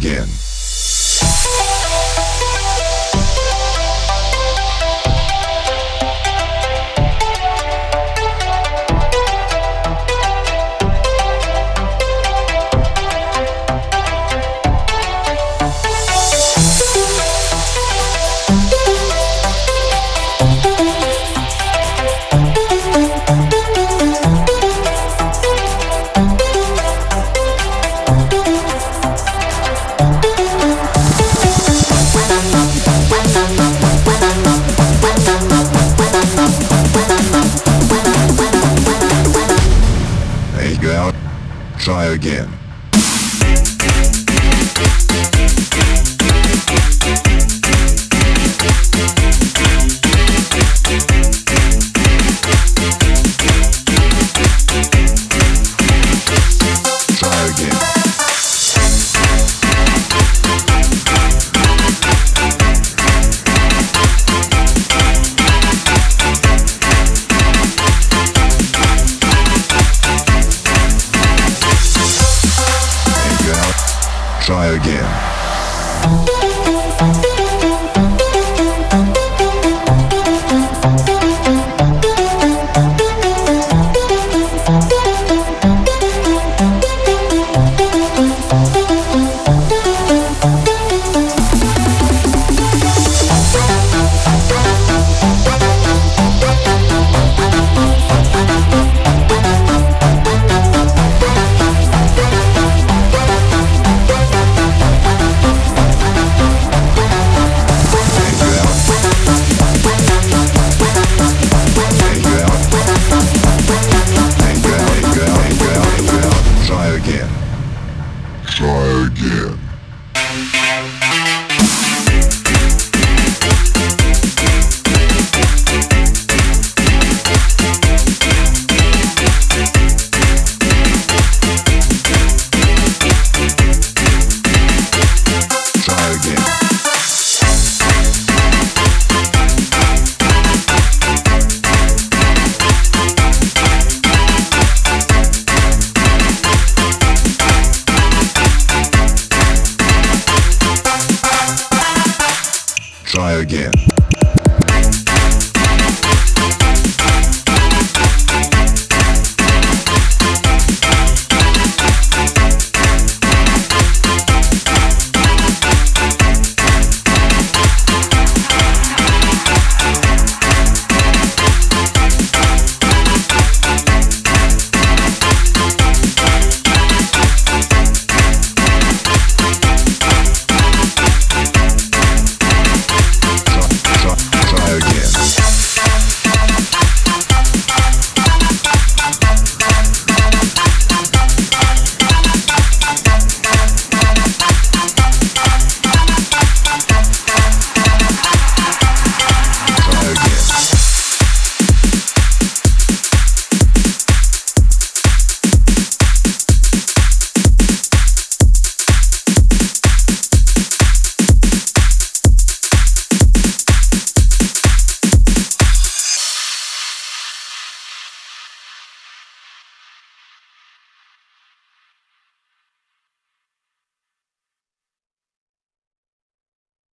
Again. Try again. Try again. There try again.